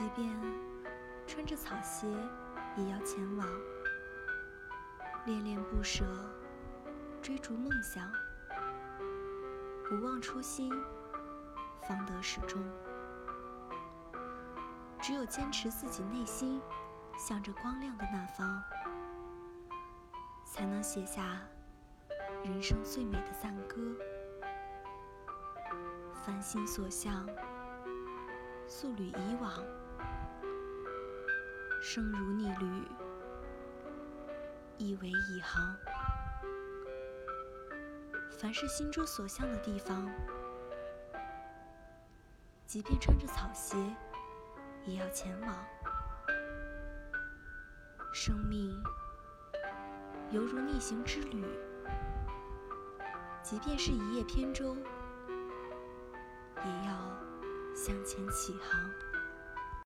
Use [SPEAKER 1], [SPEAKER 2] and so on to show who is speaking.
[SPEAKER 1] 即便穿着草鞋，也要前往，恋恋不舍，追逐梦想，不忘初心，方得始终。只有坚持自己内心向着光亮的那方，才能写下人生最美的赞歌。凡心所向，素履以往，生如逆旅，亦为一行。凡是心中所向的地方，即便穿着草鞋，也要前往。生命犹如逆行之旅，即便是一叶扁舟。也要向前起航。